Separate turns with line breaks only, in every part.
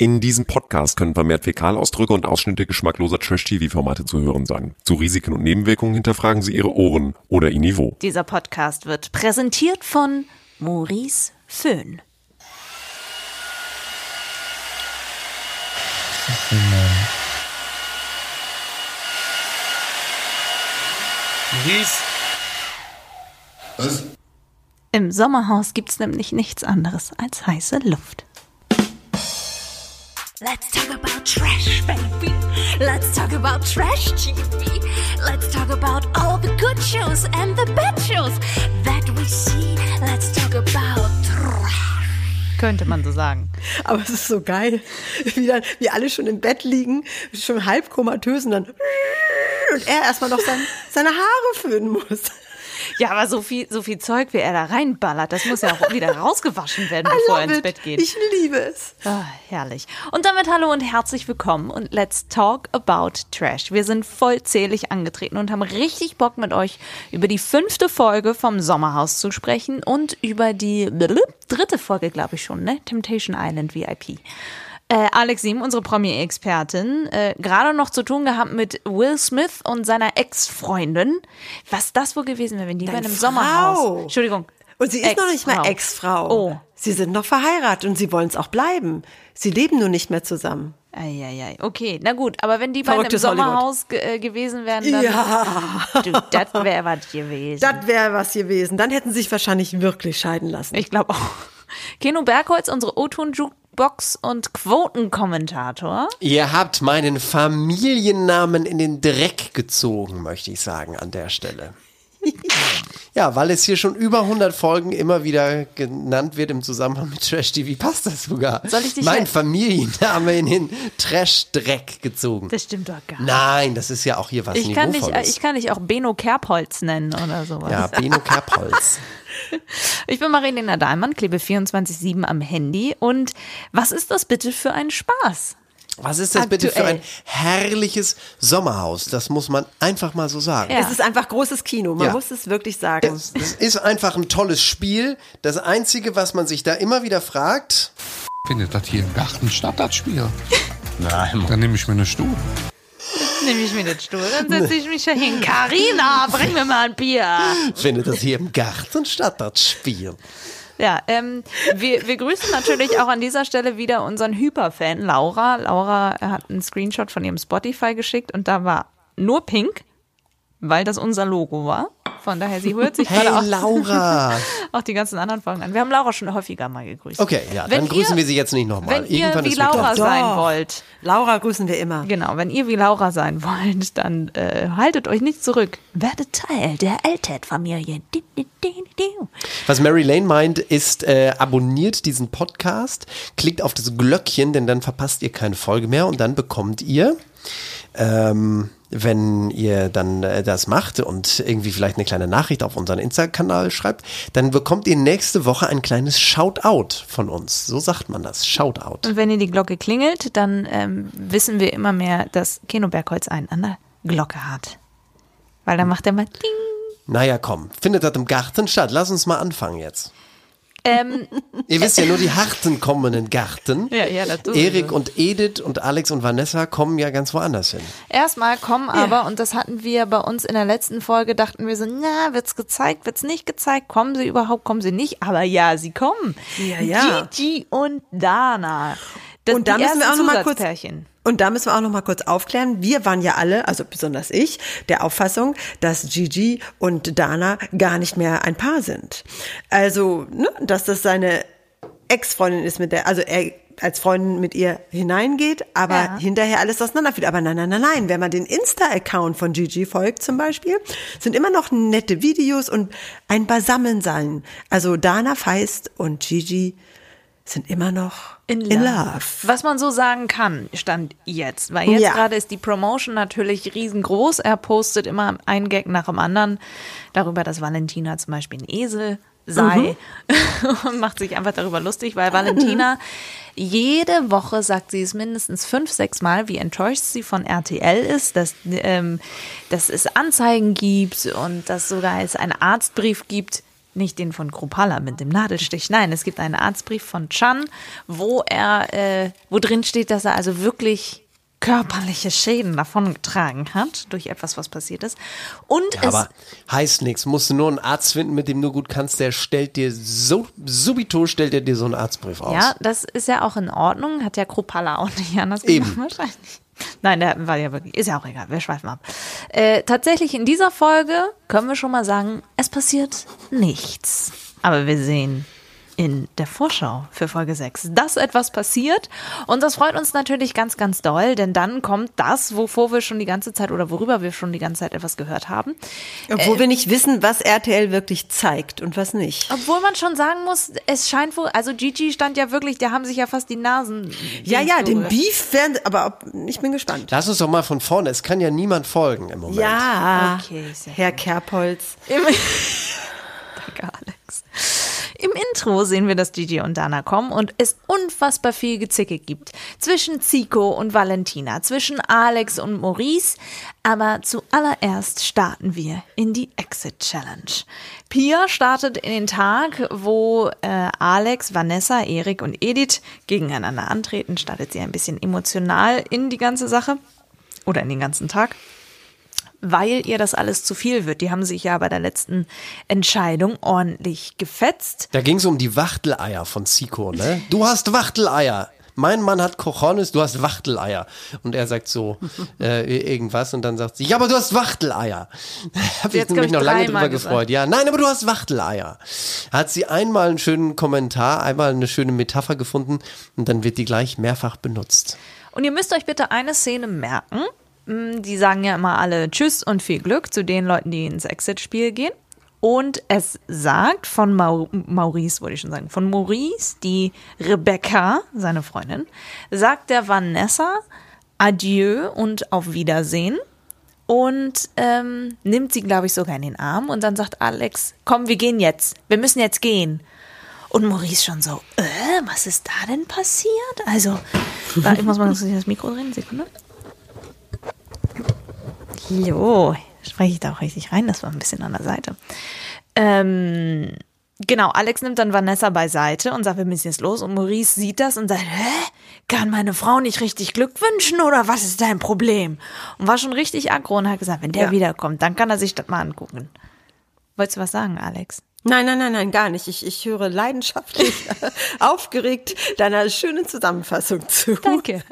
In diesem Podcast können vermehrt Fäkalausdrücke und Ausschnitte geschmackloser Trash-TV-Formate zu hören sein. Zu Risiken und Nebenwirkungen hinterfragen Sie Ihre Ohren oder Ihr Niveau.
Dieser Podcast wird präsentiert von Maurice Föhn.
Maurice.
Was?
Im Sommerhaus gibt's nämlich nichts anderes als heiße Luft.
Let's talk about trash, baby. Let's talk about trash TV. Let's talk about all the good shows and the bad shows that we see. Let's talk about trash.
Könnte man so sagen.
Aber es ist so geil, wie dann wir alle schon im Bett liegen, schon halb komatös und dann und er erstmal noch sein, seine Haare föhnen muss.
Ja, aber so viel, so viel Zeug, wie er da reinballert, das muss ja auch wieder rausgewaschen werden, bevor er ins
it.
Bett geht.
Ich liebe es.
Ah, herrlich. Und damit hallo und herzlich willkommen und let's talk about Trash. Wir sind vollzählig angetreten und haben richtig Bock mit euch über die fünfte Folge vom Sommerhaus zu sprechen und über die dritte Folge, glaube ich schon, ne? Temptation Island VIP. Äh, Alex Sim, unsere Promi-Expertin, äh, gerade noch zu tun gehabt mit Will Smith und seiner Ex-Freundin. Was das wohl gewesen wäre, wenn die bei einem
Frau.
Sommerhaus. Entschuldigung.
Und sie ist noch nicht mal
Ex-Frau. Oh.
Sie sind noch verheiratet und sie wollen es auch bleiben. Sie leben nur nicht mehr zusammen.
Eieiei, okay, na gut, aber wenn die bei einem
Verrücktes.
Sommerhaus äh, gewesen wären, dann.
Ja.
Du, das wäre was gewesen.
Das wäre was gewesen. Dann hätten sie sich wahrscheinlich wirklich scheiden lassen.
ich glaube auch. Keno Bergholz, unsere O-Ton-Jukebox und Quotenkommentator.
Ihr habt meinen Familiennamen in den Dreck gezogen, möchte ich sagen, an der Stelle. Ja, weil es hier schon über 100 Folgen immer wieder genannt wird im Zusammenhang mit Trash TV, passt das sogar.
Soll ich dich
mein Familienname in den Trash-Dreck gezogen.
Das stimmt doch gar nicht.
Nein, das ist ja auch hier was
Ich kann, dich, ich kann dich auch Beno Kerbholz nennen oder sowas.
ja, Beno Kerbholz.
Ich bin Marilena Dahlmann, klebe 24-7 am Handy. Und was ist das bitte für ein Spaß?
Was ist das bitte für
Aktuell.
ein herrliches Sommerhaus? Das muss man einfach mal so sagen.
Ja.
Es ist einfach großes Kino. Man
Ja.
muss es wirklich sagen.
Es, es ist einfach ein tolles Spiel. Das Einzige, was man sich da immer wieder fragt,
Findet das hier im Garten statt, das Spiel? Nein, Dann nehme ich mir eine Stuhl.
Nehme ich mir den Stuhl, dann setze ich mich da hin. Carina, bring mir mal ein Bier.
findet das hier im Garten statt, das Spiel.
Ja, ähm, wir, wir grüßen natürlich auch an dieser Stelle wieder unseren Hyperfan Laura. Laura hat einen Screenshot von ihrem Spotify geschickt und da war nur pink, weil das unser Logo war. Von daher, sie hört sich
Hey
gerade auch,
Laura.
auch die ganzen anderen Folgen an. Wir haben Laura schon häufiger mal gegrüßt.
Okay, ja,
Wenn
dann grüßen
ihr-
wir sie jetzt nicht nochmal.
Wenn ihr wie
ist
Laura sein
Doch.
wollt,
Laura grüßen wir immer.
genau, wenn ihr wie Laura sein wollt, dann äh, haltet euch nicht zurück. Werdet Teil der di.
Was Mary Lane meint, ist, äh, abonniert diesen Podcast, klickt auf das Glöckchen, denn dann verpasst ihr keine Folge mehr und dann bekommt ihr, ähm, wenn ihr dann äh, das macht und irgendwie vielleicht eine kleine Nachricht auf unseren Insta-Kanal schreibt, dann bekommt ihr nächste Woche ein kleines Shoutout von uns. So sagt man das, Shoutout.
Und wenn ihr die Glocke klingelt, dann ähm, wissen wir immer mehr, dass Keno Bergholz einen an der Glocke hat. Weil dann macht er mal Ding.
Naja, komm, findet das im Garten statt. Lass uns mal anfangen jetzt.
Ähm,
Ihr wisst ja nur, die Harten kommen in den Garten.
Ja, ja, sowieso.
Erik und Edith und Alex und Vanessa kommen ja ganz woanders hin.
erstmal kommen aber, und das hatten wir bei uns in der letzten Folge, dachten wir so, na, wird's gezeigt, wird's nicht gezeigt, kommen sie überhaupt, kommen sie nicht, aber ja, sie kommen.
Ja, ja.
Gigi und Dana. Das,
Und da müssen wir auch noch mal kurz und da müssen wir auch noch mal kurz aufklären. Wir waren ja alle, also besonders ich, der Auffassung, dass Gigi und Dana gar nicht mehr ein Paar sind. Also, ne, dass das seine Ex-Freundin ist, mit der, also er als Freundin mit ihr hineingeht, aber
Ja.
hinterher alles auseinanderfällt. Aber nein, nein, nein, nein. Wenn man den Insta-Account von Gigi folgt zum Beispiel, sind immer noch nette Videos und ein Beisammensein. Also Dana Feist und Gigi sind immer noch in love.
Was man so sagen kann, stand jetzt. Weil jetzt
Ja.
gerade ist die Promotion natürlich riesengroß. Er postet immer einen Gag nach dem anderen darüber, dass Valentina zum Beispiel ein Esel sei und macht sich einfach darüber lustig, weil Valentina jede Woche sagt sie es mindestens fünf, sechs Mal, wie enttäuscht sie von RTL ist, dass, ähm, dass es Anzeigen gibt und dass sogar es einen Arztbrief gibt, nicht den von Kropala mit dem Nadelstich. Nein, es gibt einen Arztbrief von Chan, wo er, äh, wo drin steht, dass er also wirklich körperliche Schäden davongetragen hat durch etwas, was passiert ist. Und
Ja,
es
aber heißt nichts. Musst du nur einen Arzt finden, mit dem du gut kannst, der stellt dir so, subito stellt er dir so einen Arztbrief aus.
Ja, das ist ja auch in Ordnung. Hat ja Kropala auch nicht anders
Eben.
gemacht wahrscheinlich. Nein, der war ja wirklich, ist ja auch egal, wir schweifen ab. Äh, tatsächlich in dieser Folge können wir schon mal sagen, es passiert nichts. Aber wir sehen in der Vorschau für Folge 6, dass etwas passiert. Und das freut uns natürlich ganz, ganz doll, denn dann kommt das, wovor wir schon die ganze Zeit oder worüber wir schon die ganze Zeit etwas gehört haben.
Obwohl wir nicht wissen, was RTL wirklich zeigt und was nicht.
Obwohl man schon sagen muss, es scheint wohl, also Gigi stand ja wirklich, da haben sich ja fast die Nasen.
Ja, ja, den. Beef werden, aber ob, ich bin gespannt.
Lass uns doch mal von vorne. Es kann ja niemand folgen im Moment.
Ja,
Okay, sehr
Herr
Danke, Alex. Im Intro sehen wir, dass Gigi und Dana kommen und es unfassbar viel Gezicke gibt. Zwischen Zico und Valentina, zwischen Alex und Maurice. Aber zuallererst starten wir in die Exit Challenge. Pia startet in den Tag, wo äh, Alex, Vanessa, Erik und Edith gegeneinander antreten. Startet sie ein bisschen emotional in die ganze Sache oder in den ganzen Tag weil ihr das alles zu viel wird. Die haben sich ja bei der letzten Entscheidung ordentlich gefetzt.
Da ging es um die Wachteleier von Zico, ne? Du hast Wachteleier. Mein Mann hat Cojones, du hast Wachteleier. Und er sagt so äh, irgendwas und dann sagt sie, ja, aber du hast Wachteleier. Hab ich mich
ich,
noch lange drüber gefreut. Ja, nein, aber du hast Wachteleier. Hat sie einmal einen schönen Kommentar, einmal eine schöne Metapher gefunden und dann wird die gleich mehrfach benutzt.
Und ihr müsst euch bitte eine Szene merken. Die sagen ja immer alle Tschüss und viel Glück zu den Leuten, die ins Exit-Spiel gehen. Und es sagt von Mau Maurice, wollte ich schon sagen, von Maurice, die Rebecca, seine Freundin, sagt der Vanessa Adieu und auf Wiedersehen. Und ähm, nimmt sie, glaube ich, sogar in den Arm. Und dann sagt Alex, komm, wir gehen jetzt. Wir müssen jetzt gehen. Und Maurice schon so, äh, was ist da denn passiert? Also, ich muss mal das Mikro drehen, Sekunde. Jo, spreche ich da auch richtig rein, das war ein bisschen an der Seite. Ähm, genau, Alex nimmt dann Vanessa beiseite und sagt, wir müssen jetzt los. Und Maurice sieht das und sagt, hä? Kann meine Frau nicht richtig Glück wünschen oder was ist dein Problem? Und war schon richtig aggro und hat gesagt, wenn der
Ja.
wiederkommt, dann kann er sich das mal angucken. Wolltest du was sagen, Alex?
Nein, nein, nein, nein, gar nicht. Ich, ich höre leidenschaftlich, aufgeregt deiner schönen Zusammenfassung zu.
Danke.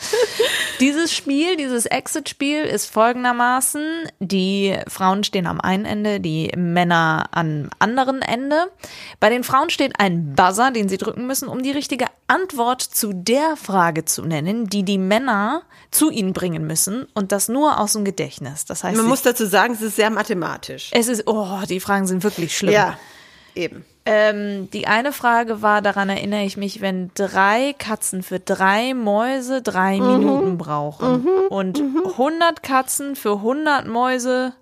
Dieses Spiel, dieses Exit-Spiel ist folgendermaßen. Die Frauen stehen am einen Ende, die Männer am anderen Ende. Bei den Frauen steht ein Buzzer, den sie drücken müssen, um die richtige Antwort zu der Frage zu nennen, die die Männer zu ihnen bringen müssen und das nur aus dem Gedächtnis. Das heißt,
Man muss dazu sagen, es ist sehr mathematisch.
es ist, oh, die Fragen sind wirklich schlimm.
Ja, eben.
Ähm, die eine Frage war, daran erinnere ich mich, wenn drei Katzen für drei Mäuse drei
Mhm.
Minuten brauchen und 100 Katzen für 100 Mäuse.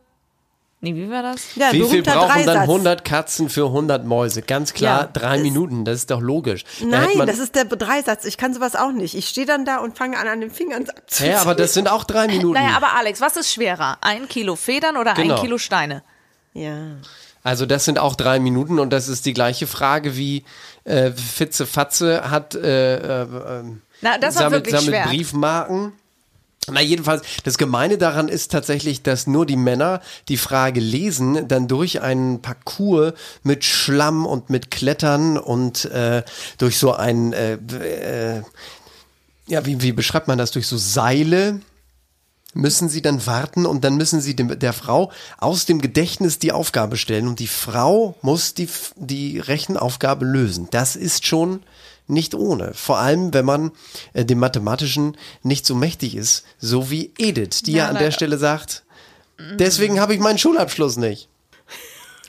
Nee, wie war das?
Ja,
Wie viel brauchen dann
Dreisatz.
100 Katzen für 100 Mäuse? Ganz klar,
Ja,
drei
das-
Minuten, das ist doch logisch. Da
Nein, das ist der Dreisatz. Ich kann sowas auch nicht. Ich stehe dann da und fange an, an den Fingern abzuziehen.
Ja, aber das sind auch drei Minuten.
Naja, aber Alex, was ist schwerer? Ein Kilo Federn oder
Genau.
ein Kilo Steine?
Ja.
Also das sind auch drei Minuten und das ist die gleiche Frage wie äh, Fitze Fatze hat äh, äh,
Na, das
sammelt, sammelt
schwer.
Briefmarken. Na jedenfalls, das Gemeine daran ist tatsächlich, dass nur die Männer die Frage lesen, dann durch einen Parcours mit Schlamm und mit Klettern und äh, durch so ein, äh, äh, ja, wie, wie beschreibt man das, durch so Seile müssen sie dann warten und dann müssen sie dem, der Frau aus dem Gedächtnis die Aufgabe stellen und die Frau muss die, die Rechenaufgabe lösen. Das ist schon nicht ohne. Vor allem, wenn man äh, dem Mathematischen nicht so mächtig ist, so wie Edith, die ja,
Ja,
an der. Stelle sagt, deswegen habe ich meinen Schulabschluss nicht.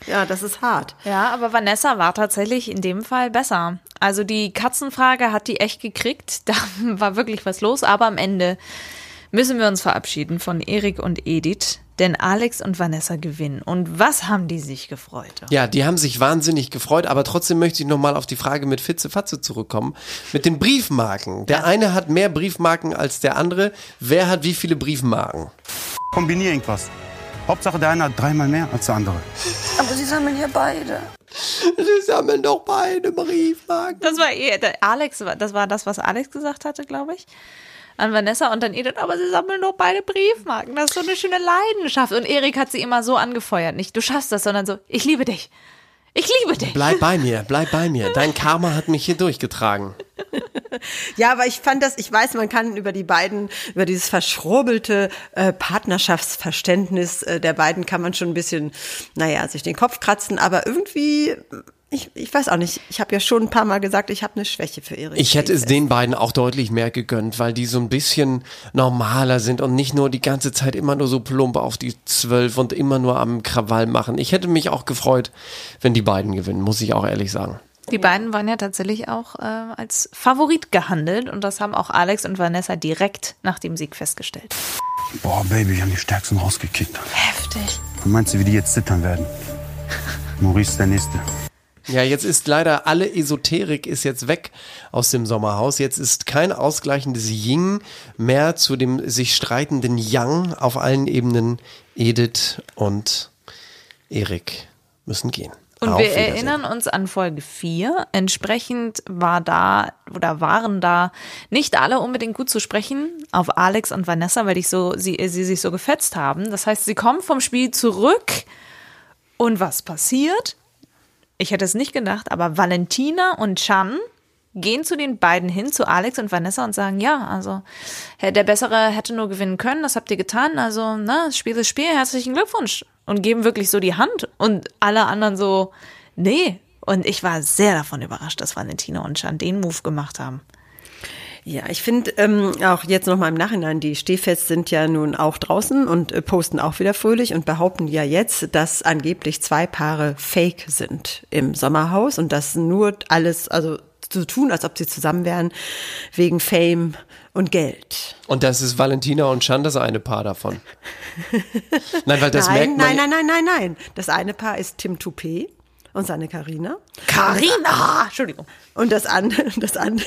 Ja, das ist hart.
Ja, aber Vanessa war tatsächlich in dem Fall besser. Also die Katzenfrage hat die echt gekriegt. Da war wirklich was los. Aber am Ende müssen wir uns verabschieden von Erik und Edith. Denn Alex und Vanessa gewinnen. Und was haben die sich gefreut?
Ja, die haben sich wahnsinnig gefreut, aber trotzdem möchte ich nochmal auf die Frage mit Fitze Fatze zurückkommen. Mit den Briefmarken. Der eine hat mehr Briefmarken als der andere. Wer hat wie viele Briefmarken?
Kombinier irgendwas. Hauptsache der eine hat dreimal mehr als der andere.
Aber sie sammeln ja beide.
Sie sammeln doch beide Briefmarken.
Das war eh, Alex, das war das, was Alex gesagt hatte, glaube ich. An Vanessa und dann Edith, aber sie sammeln doch beide Briefmarken. Das ist so eine schöne Leidenschaft. Und Erik hat sie immer so angefeuert. Nicht, du schaffst das, sondern so, ich liebe dich. Ich liebe dich.
Bleib bei mir, bleib bei mir. Dein Karma hat mich hier durchgetragen.
Ja, aber ich fand das, ich weiß, man kann über die beiden, über dieses verschrubbelte äh, Partnerschaftsverständnis äh, der beiden kann man schon ein bisschen, naja, sich den Kopf kratzen, aber irgendwie, ich, ich weiß auch nicht, ich habe ja schon ein paar Mal gesagt, ich habe eine Schwäche für Erik.
Ich hätte es den beiden auch deutlich mehr gegönnt, weil die so ein bisschen normaler sind und nicht nur die ganze Zeit immer nur so plump auf die Zwölf und immer nur am Krawall machen. Ich hätte mich auch gefreut, wenn die beiden gewinnen, muss ich auch ehrlich sagen.
Die beiden waren ja tatsächlich auch äh, als Favorit gehandelt und das haben auch Alex und Vanessa direkt nach dem Sieg festgestellt.
Boah, Baby, wir haben die Stärksten rausgekickt.
Heftig.
Was meinst du, wie die jetzt zittern werden? Maurice ist der Nächste.
Ja, jetzt ist leider alle Esoterik ist jetzt weg aus dem Sommerhaus. Jetzt ist kein ausgleichendes Ying mehr zu dem sich streitenden Yang auf allen Ebenen. Edith und Erik müssen gehen.
Und wir erinnern uns an Folge 4. Entsprechend war da oder waren da nicht alle unbedingt gut zu sprechen auf Alex und Vanessa, weil ich so, sie, sie sich so gefetzt haben. Das heißt, sie kommen vom Spiel zurück und was passiert? Ich hätte es nicht gedacht, aber Valentina und Chan gehen zu den beiden hin, zu Alex und Vanessa und sagen, ja, also der Bessere hätte nur gewinnen können, das habt ihr getan, also na, Spiel ist Spiel, herzlichen Glückwunsch. Und geben wirklich so die Hand und alle anderen so, nee. Und ich war sehr davon überrascht, dass Valentina und Chan den Move gemacht haben.
Ja, ich finde ähm, auch jetzt nochmal im Nachhinein, die Stehfest sind ja nun auch draußen und äh, posten auch wieder fröhlich und behaupten ja jetzt, dass angeblich zwei Paare fake sind im Sommerhaus und das nur alles, also zu tun, als ob sie zusammen wären, wegen Fame und Geld.
Und das ist Valentina und Chan das eine Paar davon. Nein, weil das
nein,
merkt man.
nein, nein, nein, nein, nein. Das eine Paar ist Tim Toupet und seine Karina.
Carina! Entschuldigung.
Und das, an, das, an,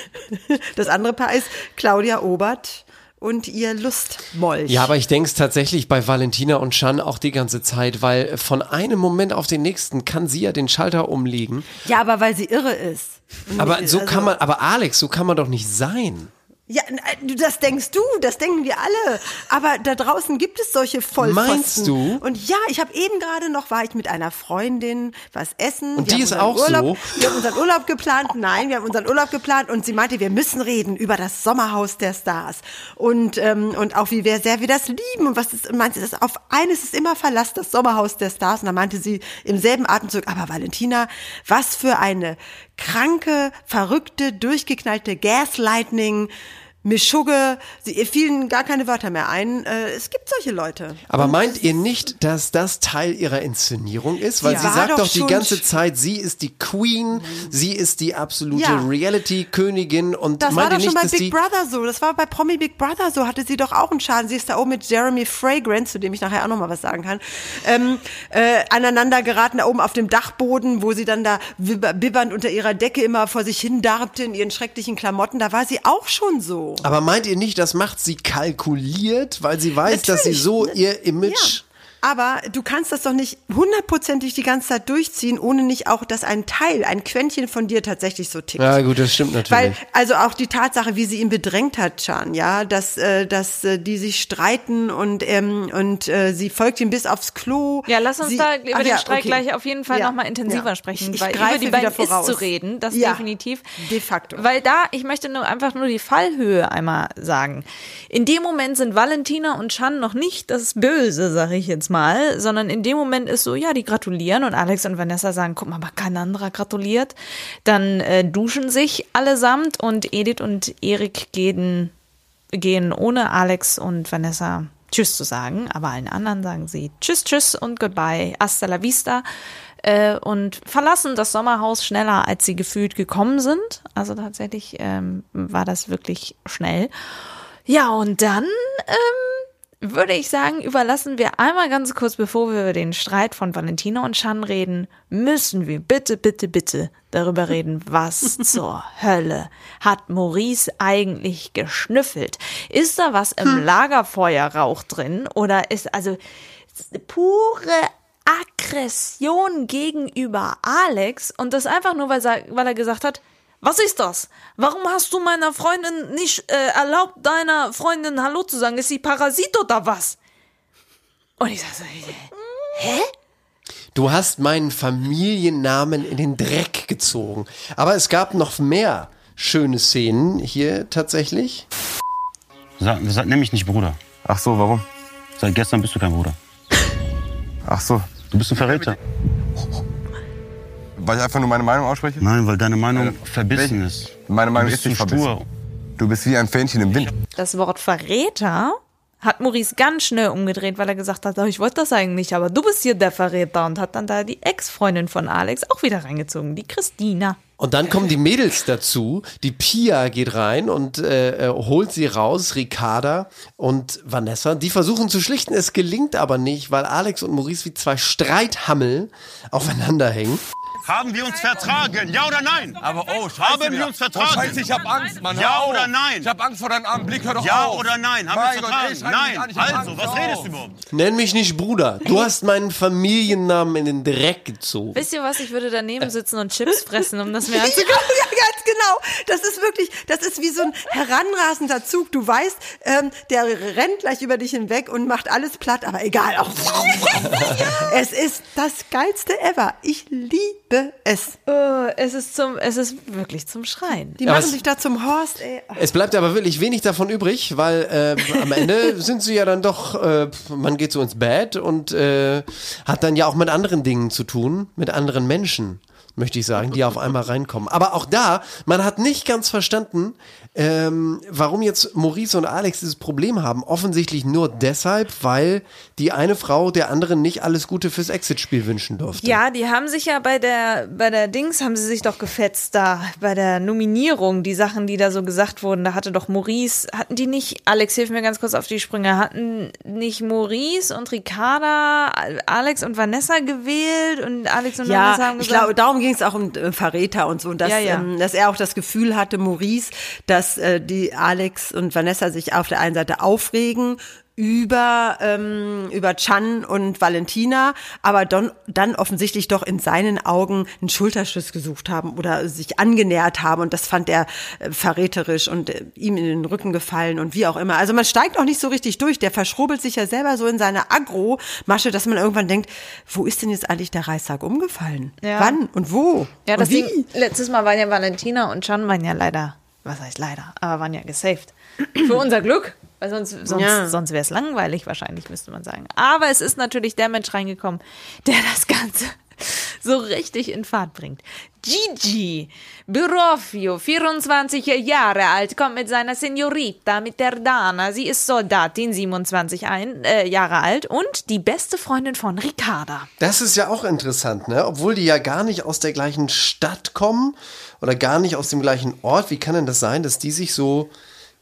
das andere Paar ist Claudia Obert und ihr Lustmolch.
Ja, aber ich denke es tatsächlich bei Valentina und Chan auch die ganze Zeit, weil von einem Moment auf den nächsten kann sie ja den Schalter umlegen.
ja, aber weil sie irre ist.
Aber so
also-
kann man, aber Alex, so kann man doch nicht sein.
Ja, n- das denkst du, das denken wir alle. Aber da draußen gibt es solche Vollpfosten.
Meinst du?
Und ja, ich habe eben gerade noch, war ich mit einer Freundin was essen.
Und
Wir
die ist auch
Urlaub,
so?
Wir haben unseren Urlaub geplant. Nein, wir haben unseren Urlaub geplant und sie meinte, wir müssen reden über das Sommerhaus der Stars. Und, ähm, und auch wie wir sehr wir das lieben. Und was ist, und meinte das auf eines ist immer Verlass, das Sommerhaus der Stars. Und dann meinte sie im selben Atemzug, aber Valentina, was für eine kranke, verrückte, durchgeknallte Gaslightning. Mischugge, sie ihr fielen gar keine Wörter mehr ein. Äh, es gibt solche Leute.
Aber meint ihr nicht, dass das Teil ihrer Inszenierung ist? Weil
Sie
sagt
doch
doch die ganze Zeit, sie ist die Queen, sie ist die absolute
Ja.
Reality-Königin und
Das
meint
war doch schon
nicht,
bei Big Brother so. Das war bei Promi Big Brother so. Hatte sie doch auch einen Schaden. Sie ist da oben mit Jeremy Fragrance, zu dem ich nachher auch noch mal was sagen kann, ähm, äh, aneinander geraten, da oben auf dem Dachboden, wo sie dann da bibbernd unter ihrer Decke immer vor sich hin darbte in ihren schrecklichen Klamotten. Da war sie auch schon so.
Aber meint ihr nicht, das macht sie kalkuliert, weil sie weiß, dass sie
Natürlich.
so ihr Image.
Aber du kannst das doch nicht hundertprozentig die ganze Zeit durchziehen, ohne nicht auch, dass ein Teil, ein Quäntchen von dir tatsächlich so tickt.
Ja, gut, das stimmt
Weil,
natürlich.
also auch die Tatsache, wie sie ihn bedrängt hat, Chan, ja, dass, äh, dass äh, die sich streiten und, ähm, und äh, sie folgt ihm bis aufs Klo.
Ja, lass uns
sie,
da über
Ach
den
ja,
Streit
okay.
gleich auf jeden Fall
Ja,
noch mal intensiver
ja.
sprechen,
Ich, ich
weil
greife
über die beiden
voraus.
ist zu reden, das
ja,
definitiv.
De facto.
Weil da, ich möchte nur einfach nur die Fallhöhe einmal sagen. In dem Moment sind Valentina und Chan noch nicht das Böse, sag ich jetzt mal, sondern in dem Moment ist so, ja, die gratulieren und Alex und Vanessa sagen, guck mal, aber kein anderer gratuliert. Dann äh, duschen sich allesamt und Edith und Erik gehen, gehen ohne Alex und Vanessa Tschüss zu sagen, aber allen anderen sagen sie Tschüss, Tschüss und Goodbye, hasta la vista äh, und verlassen das Sommerhaus schneller, als sie gefühlt gekommen sind. Also tatsächlich ähm, war das wirklich schnell. Ja, und dann ähm, würde ich sagen, überlassen wir einmal ganz kurz, bevor wir über den Streit von Valentina und Chan reden, müssen wir bitte, bitte, bitte darüber reden, was zur Hölle hat Maurice eigentlich geschnüffelt? Ist da was im Lagerfeuerrauch drin oder ist also pure Aggression gegenüber Alex und das einfach nur, weil er, weil er gesagt hat, was ist das? Warum hast du meiner Freundin nicht äh, erlaubt, deiner Freundin Hallo zu sagen? Ist sie Parasit oder was? Und ich sag so, hä?
Du hast meinen Familiennamen in den Dreck gezogen. Aber es gab noch mehr schöne Szenen hier tatsächlich.
Sag, sag, nenn mich nicht Bruder.
Ach so, warum?
Seit gestern bist du kein Bruder.
Ach so,
Du bist ein Verräter.
Weil ich einfach nur meine Meinung ausspreche?
Nein, weil deine Meinung
Äh,
verbissen ist.
Meine Meinung
du
ist
bist
nicht verbissen.
stur.
Du bist wie ein Fähnchen im Wind.
Das Wort Verräter hat Maurice ganz schnell umgedreht, weil er gesagt hat, "Oh, ich wollte das eigentlich, aber du bist hier der Verräter und hat dann da die Ex-Freundin von Alex auch wieder reingezogen, die Christina.
Und dann kommen die Mädels dazu. Die Pia geht rein und äh, äh, holt sie raus, Ricarda und Vanessa. Die versuchen zu schlichten, es gelingt aber nicht, weil Alex und Maurice wie zwei Streithammel aufeinander hängen.
Haben wir uns vertragen? Ja oder nein?
Aber oh, scheiße.
Haben wir uns vertragen?
Oh, scheiße, ich hab Angst, Mann.
Ja oder nein?
Ich hab Angst vor deinem armen Blick, hör doch
Ja
auf.
oder nein? Haben
Mein
wir
Gott,
vertragen? nein. also, was redest du überhaupt?
Nenn mich nicht Bruder. Du hast meinen Familiennamen in den Dreck gezogen.
Wisst ihr was, ich würde daneben sitzen und Chips fressen, um das mir
Ja,
anzugucken.
ja, ganz genau. Das ist wirklich, das ist wie so ein heranrasender Zug. Du weißt, ähm, der rennt gleich über dich hinweg und macht alles platt, aber egal. Auch. es ist das geilste ever. Ich liebe es.
Oh, es ist zum, es ist wirklich zum Schreien.
Die
Aber
machen
es-
sich da zum Horst, ey.
Es bleibt aber wirklich wenig davon übrig, weil äh, am Ende sind sie ja dann doch, äh, man geht so ins Bett und äh, hat dann ja auch mit anderen Dingen zu tun, mit anderen Menschen, möchte ich sagen, die auf einmal reinkommen. Aber auch da, man hat nicht ganz verstanden, ähm, warum jetzt Maurice und Alex dieses Problem haben. Offensichtlich nur deshalb, weil die eine Frau der anderen nicht alles Gute fürs Exit-Spiel wünschen durfte.
Ja, die haben sich ja bei der, bei der Dings haben sie sich doch gefetzt da, bei der Nominierung, die Sachen, die da so gesagt wurden. Da hatte doch Maurice, hatten die nicht, Alex, hilf mir ganz kurz auf die Sprünge, hatten nicht Maurice und Ricarda Alex und Vanessa gewählt und Alex und Vanessa
Ja,
haben
ich
gesagt,
glaube, darum ging es auch um äh, Verräter und so. Und dass,
Ja, ja.
Ähm, dass er auch das Gefühl hatte, Maurice, dass äh, die Alex und Vanessa sich auf der einen Seite aufregen über, ähm, über Chan und Valentina, aber dann, dann offensichtlich doch in seinen Augen einen Schulterschluss gesucht haben oder sich angenähert haben und das fand er äh, verräterisch und äh, ihm in den Rücken gefallen und wie auch immer. Also man steigt auch nicht so richtig durch, der verschrobelt sich ja selber so in seine Agro-Masche, dass man irgendwann denkt, wo ist denn jetzt eigentlich der Reißsack umgefallen?
Ja.
Wann und wo?
ja,
und
das
wie?
Letztes Mal waren ja Valentina und Chan waren ja leider, was heißt leider, aber waren ja gesaved. Für unser Glück. Weil sonst, sonst,
Ja.
sonst wäre es langweilig wahrscheinlich, müsste man sagen. Aber es ist natürlich der Mensch reingekommen, der das Ganze so richtig in Fahrt bringt. Gigi Birofio, 24 Jahre alt, kommt mit seiner Senorita, mit der Dana. Sie ist Soldatin, 27 ein, äh, Jahre alt und die beste Freundin von Ricarda.
Das ist ja auch interessant, ne? Obwohl die ja gar nicht aus der gleichen Stadt kommen oder gar nicht aus dem gleichen Ort. Wie kann denn das sein, dass die sich so,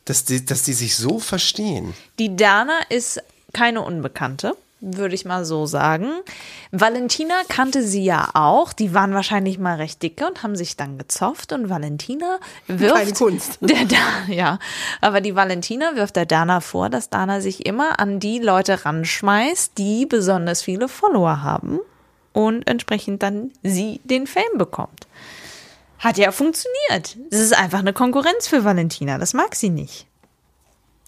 dass die, dass die sich so verstehen?
Die Dana ist keine Unbekannte, würde ich mal so sagen. Valentina kannte sie ja auch. Die waren wahrscheinlich mal recht dicke und haben sich dann gezofft. Und Valentina wirft
Keine Kunst.
der Dana, ja. Aber die Valentina wirft der Dana vor, dass Dana sich immer an die Leute ranschmeißt, die besonders viele Follower haben und entsprechend dann sie den Fame bekommt. Hat ja funktioniert. Es ist einfach eine Konkurrenz für Valentina. Das mag sie nicht.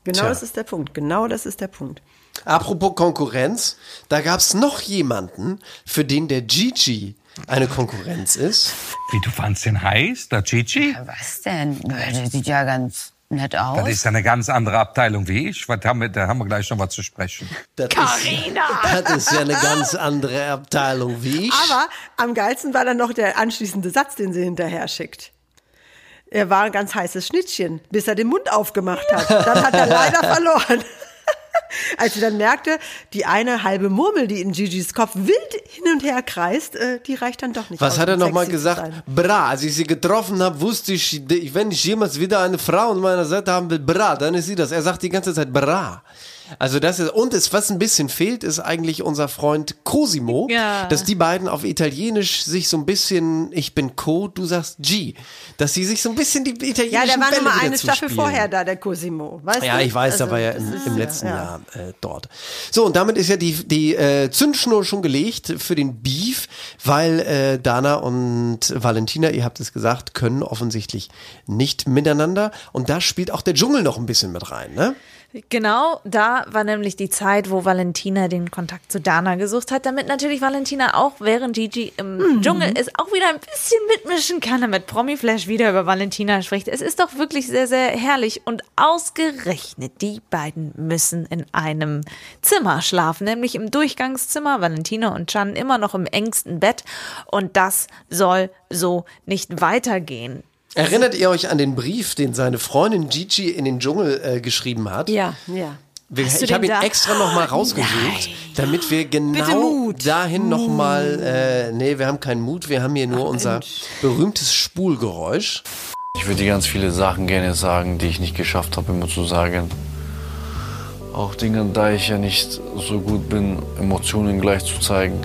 Genau
Tja.
das ist der Punkt. Genau das ist der Punkt.
Apropos Konkurrenz, da gab es noch jemanden, für den der Gigi eine Konkurrenz ist.
Wie, du fandst den heiß, der Gigi?
Was denn? Der sieht ja ganz nett aus.
Das ist eine ganz andere Abteilung wie ich. Was haben wir, da haben wir gleich noch was zu sprechen.
Das Carina! Ist, das ist ja eine ganz andere Abteilung wie ich.
Aber am geilsten war dann noch der anschließende Satz, den sie hinterher schickt. Er war ein ganz heißes Schnittchen, bis er den Mund aufgemacht hat. Dann hat er leider verloren. Als sie dann merkte, die eine halbe Murmel, die in Gigi's Kopf wild hin und her kreist, äh, die reicht dann doch nicht
Was
aus,
hat er
um
nochmal gesagt? Bra, als ich sie getroffen habe, wusste ich, wenn ich jemals wieder eine Frau an meiner Seite haben will, bra, dann ist sie das. Er sagt die ganze Zeit bra. Also das ist, und es, was ein bisschen fehlt, ist eigentlich unser Freund Cosimo,
Ja.
dass die beiden auf Italienisch sich so ein bisschen, ich bin Co, du sagst G, dass sie sich so ein bisschen die italienischen
Ja, der war
Bälle
mal eine Staffel
zuspielen.
vorher da, der Cosimo. Weißt
Ja,
du?
ich weiß, da
Also,
war ja im, im letzten
ja.
Jahr äh, dort. So, und damit ist ja die, die äh, Zündschnur schon gelegt für den Beef, weil äh, Dana und Valentina, ihr habt es gesagt, können offensichtlich nicht miteinander. Und da spielt auch der Dschungel noch ein bisschen mit rein, ne?
Genau, da war nämlich die Zeit, wo Valentina den Kontakt zu Dana gesucht hat, damit natürlich Valentina auch, während Gigi im Dschungel ist, auch wieder ein bisschen mitmischen kann, damit Promiflash wieder über Valentina spricht. Es ist doch wirklich sehr, sehr herrlich und ausgerechnet, die beiden müssen in einem Zimmer schlafen, nämlich im Durchgangszimmer, Valentina und Chan immer noch im engsten Bett und das soll so nicht weitergehen.
Erinnert ihr euch an den Brief, den seine Freundin Gigi in den Dschungel äh, geschrieben hat?
Ja, ja.
Wir, ich habe ihn
da?
extra nochmal rausgesucht, damit wir genau dahin nochmal, äh, nee, wir haben keinen Mut, wir haben hier nur unser berühmtes Spulgeräusch.
Ich würde ganz viele Sachen gerne sagen, die ich nicht geschafft habe, immer zu sagen. Auch Dinge, da ich ja nicht so gut bin, Emotionen gleich zu zeigen,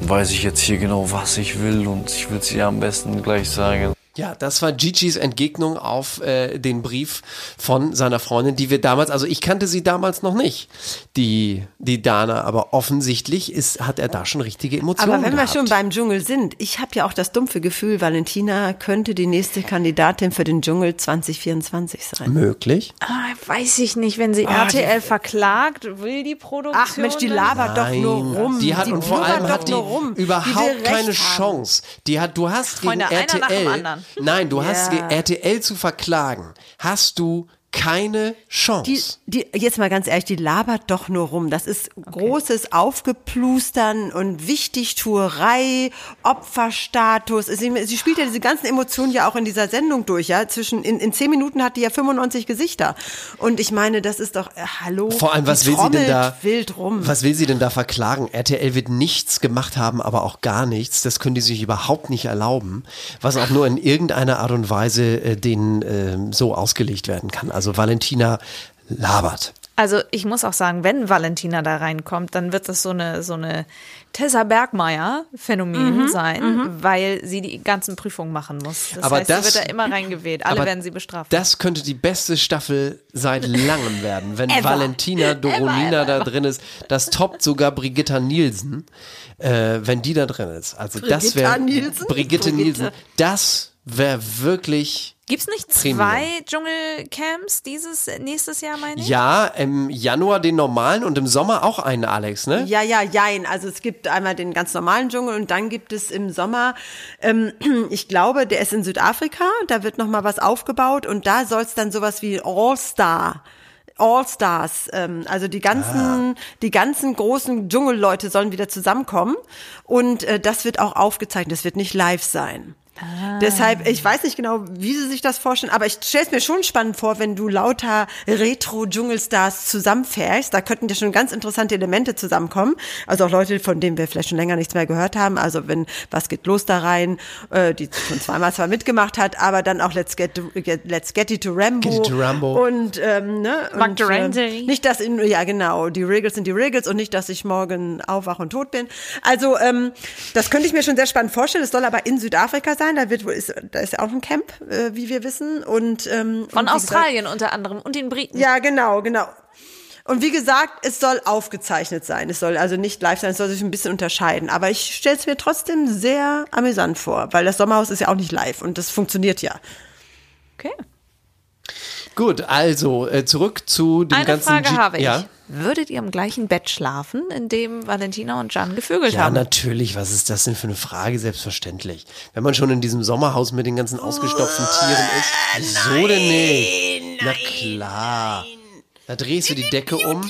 weiß ich jetzt hier genau, was ich will und ich will es ihr am besten gleich sagen.
Ja, das war Gigi's Entgegnung auf äh, den Brief von seiner Freundin, die wir damals, also ich kannte sie damals noch nicht, die, die Dana, aber offensichtlich ist, hat er da schon richtige Emotionen
Aber wenn wir
gehabt.
schon beim Dschungel sind, ich habe ja auch das dumpfe Gefühl, Valentina könnte die nächste Kandidatin für den Dschungel 2024 sein.
Möglich.
Ah, weiß ich nicht, wenn sie RTL verklagt, will die Produktion.
Ach Mensch, die labert doch nur rum.
Die hat und vor allem
doch
hat die
nur rum. Die
überhaupt keine
haben.
Chance. Die hat, du hast gegen
Freunde, einer nach dem
RTL,
anderen.
Nein, du hast gegen RTL zu verklagen, hast du keine Chance.
Die, die, jetzt mal ganz ehrlich, die labert doch nur rum. Das ist großes Aufgeplustern und Wichtigtuerei, Opferstatus. Sie, sie spielt ja diese ganzen Emotionen ja auch in dieser Sendung durch, ja. Zwischen, in, in zehn Minuten hat die ja 95 Gesichter. Und ich meine, das ist doch, äh, hallo.
Vor allem, was will sie denn da?
Wild rum.
Was will sie denn da verklagen? RTL wird nichts gemacht haben, aber auch gar nichts. Das können die sich überhaupt nicht erlauben, was auch nur in irgendeiner Art und Weise äh, denen ähm, so ausgelegt werden kann. Also Valentina labert.
Also ich muss auch sagen, wenn Valentina da reinkommt, dann wird das so eine so eine Tessa Bergmeier Phänomen
Mhm,
sein, weil sie die ganzen Prüfungen machen muss. Das
Aber
heißt,
das-
sie wird da immer reingewählt. Alle
Aber
werden sie bestraft.
Das könnte die beste Staffel seit langem werden, wenn
Ever.
Valentina Dorolina da drin ist. Das toppt sogar Brigitta Nielsen, äh, wenn die da drin ist. Also das
Brigitta
wäre
Nielsen?
Brigitte
Brigitte.
Nielsen. Das wäre wirklich
Gibt's nicht
Premium.
zwei Dschungelcamps dieses nächstes Jahr, meine ich?
ja im Januar den normalen und im Sommer auch einen Alex, ne?
Ja, ja, jein. Also es gibt einmal den ganz normalen Dschungel und dann gibt es im Sommer, ähm, ich glaube, der ist in Südafrika, da wird noch mal was aufgebaut und da soll es dann sowas wie All-Star All-Stars, ähm, also die ganzen, die ganzen großen Dschungelleute sollen wieder zusammenkommen und äh, das wird auch aufgezeichnet, das wird nicht live sein. Deshalb, ich weiß nicht genau, wie sie sich das vorstellen, aber ich stelle es mir schon spannend vor, wenn du lauter Retro-Dschungelstars zusammenfährst. Da könnten ja schon ganz interessante Elemente zusammenkommen. Also auch Leute, von denen wir vielleicht schon länger nichts mehr gehört haben. Also wenn Was geht los da rein, äh, die schon zweimal zwar mitgemacht hat, aber dann auch Let's Get, get Let's Get It to Rambo.
Get It to Rambo.
Und, ähm, ne?
Mark
und, ähm, nicht, dass in, ja genau, die Regels sind die Regels und nicht, dass ich morgen aufwache und tot bin. Also ähm, das könnte ich mir schon sehr spannend vorstellen. Es soll aber in Südafrika sein. Da wird wohl ist, da ist ja auch ein Camp, äh, wie wir wissen. Und ähm,
Von
und wie gesagt-
Australien unter anderem und den Briten.
ja, genau, genau. Und wie gesagt, es soll aufgezeichnet sein. Es soll also nicht live sein, es soll sich ein bisschen unterscheiden. Aber ich stelle es mir trotzdem sehr amüsant vor, weil das Sommerhaus ist ja auch nicht live und das funktioniert ja.
Okay.
Gut, also äh, zurück zu dem
Eine
ganzen
Frage
G-
habe ich.
Ja?
Würdet ihr im gleichen Bett schlafen, in dem Valentina und Jan gevögelt
Ja,
haben?
natürlich. Was ist das denn für eine Frage? Selbstverständlich. Wenn man schon in diesem Sommerhaus mit den ganzen ausgestopften Tieren ist. Wieso denn nicht? Na klar. Da drehst du die Decke um.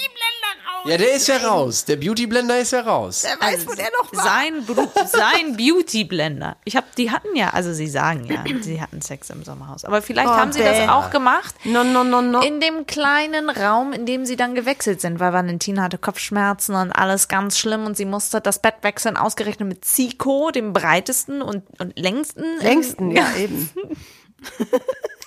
Ja, der ist ja raus. Der Beauty Blender ist ja raus.
Wer weiß, wo der noch war.
Sein, sein Beauty Blender. Ich habe, die hatten ja, also sie sagen ja, sie hatten Sex im Sommerhaus. Aber vielleicht
Oh,
haben sie das auch gemacht.
No, no, no, no.
In dem kleinen Raum, in dem sie dann gewechselt sind, weil Valentina hatte Kopfschmerzen und alles ganz schlimm und sie musste das Bett wechseln, ausgerechnet mit Zico, dem breitesten und, und längsten.
Längsten, ja, eben.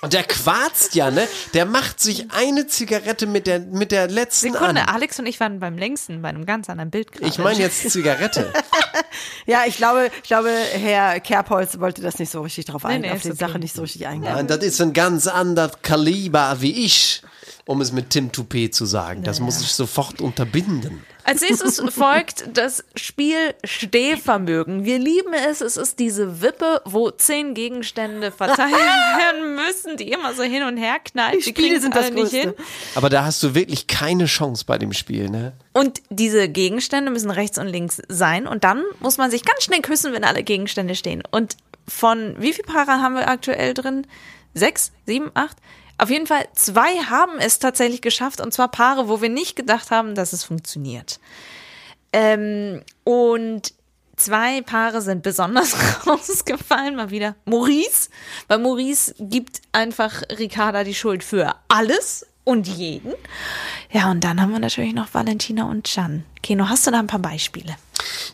Und der quarzt ja, ne? Der macht sich eine Zigarette mit der, mit der letzten
Sekunde,
an.
Alex und ich waren beim längsten, bei einem ganz anderen Bild gerade.
Ich meine jetzt Zigarette.
Ja, ich glaube, ich glaube, Herr Kerbholz wollte das nicht so richtig drauf
Nee,
ein,
nee,
auf die
okay.
Sache nicht so richtig eingehen.
Nein, das ist ein ganz anderes Kaliber wie ich, um es mit Tim Toupet zu sagen. Das muss ich sofort unterbinden.
Als nächstes folgt das Spiel Stehvermögen. Wir lieben es. Es ist diese Wippe, wo zehn Gegenstände verteilt werden müssen, die immer so hin und her knallt.
Die Spiele sind das
nicht hin.
Größte.
Aber da hast du wirklich keine Chance bei dem Spiel, ne?
Und diese Gegenstände müssen rechts und links sein. Und dann muss man sich ganz schnell küssen, wenn alle Gegenstände stehen. Und von wie viel Paaren haben wir aktuell drin? Sechs, sieben, acht? Auf jeden Fall zwei haben es tatsächlich geschafft. Und zwar Paare, wo wir nicht gedacht haben, dass es funktioniert. Ähm, und zwei Paare sind besonders rausgefallen, mal wieder. Maurice, weil Maurice gibt einfach Ricarda die Schuld für alles und jeden. Ja, und dann haben wir natürlich noch Valentina und Can. Keno, hast du da ein paar Beispiele?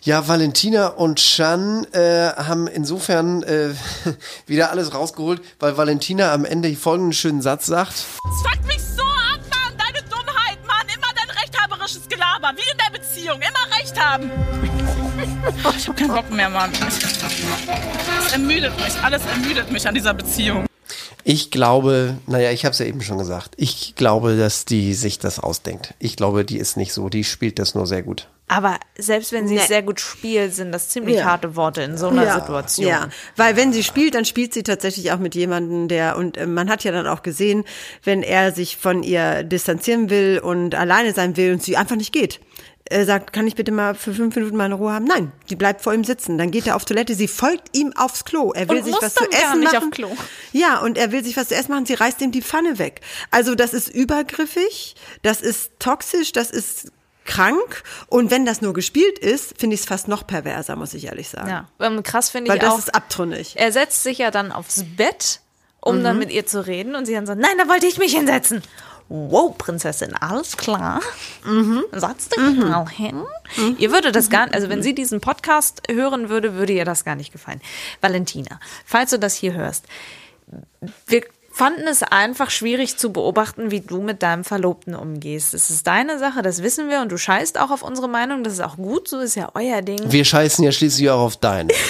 Ja, Valentina und Chan äh, haben insofern äh, wieder alles rausgeholt, weil Valentina am Ende folgenden schönen Satz sagt.
Es fuckt mich so ab, Mann, deine Dummheit, Mann. Immer dein rechthaberisches Gelaber, wie in der Beziehung. Immer Recht haben. Oh, ich hab keinen Bock mehr, Mann. Es ermüdet mich, alles ermüdet mich an dieser Beziehung.
Ich glaube, naja, ich habe es ja eben schon gesagt, ich glaube, dass die sich das ausdenkt. Ich glaube, die ist nicht so, die spielt das nur sehr gut.
Aber selbst wenn sie es
Nee.
sehr gut spielt, sind das ziemlich
Ja.
harte Worte in so einer
ja,
Situation.
Ja, weil wenn sie spielt, dann spielt sie tatsächlich auch mit jemandem, der, und äh, man hat ja dann auch gesehen, wenn er sich von ihr distanzieren will und alleine sein will und sie einfach nicht geht. Er sagt, kann ich bitte mal für fünf Minuten meine Ruhe haben? Nein, die bleibt vor ihm sitzen. Dann geht er auf Toilette, sie folgt ihm aufs Klo. Er will
Und
sich was zu essen machen.
auf Klo.
Ja, und er will sich was zu essen machen, sie reißt ihm die Pfanne weg. Also das ist übergriffig, das ist toxisch, das ist krank und wenn das nur gespielt ist, finde ich es fast noch perverser, muss ich ehrlich sagen.
Ja, ähm, krass finde
Weil
ich
das
auch.
ist abtrünnig.
Er setzt sich ja dann aufs Bett, um
Mhm.
dann mit ihr zu reden und sie dann so, nein, da wollte ich mich hinsetzen. Wow, Prinzessin, alles klar.
Mhm.
Setz dich mal hin. Ihr würde das gar also wenn sie diesen Podcast hören würde, würde ihr das gar nicht gefallen. Valentina, falls du das hier hörst, wir fanden es einfach schwierig zu beobachten, wie du mit deinem Verlobten umgehst. Es ist deine Sache, das wissen wir und du scheißt auch auf unsere Meinung, das ist auch gut, so ist ja euer Ding.
Wir scheißen ja schließlich auch auf deine.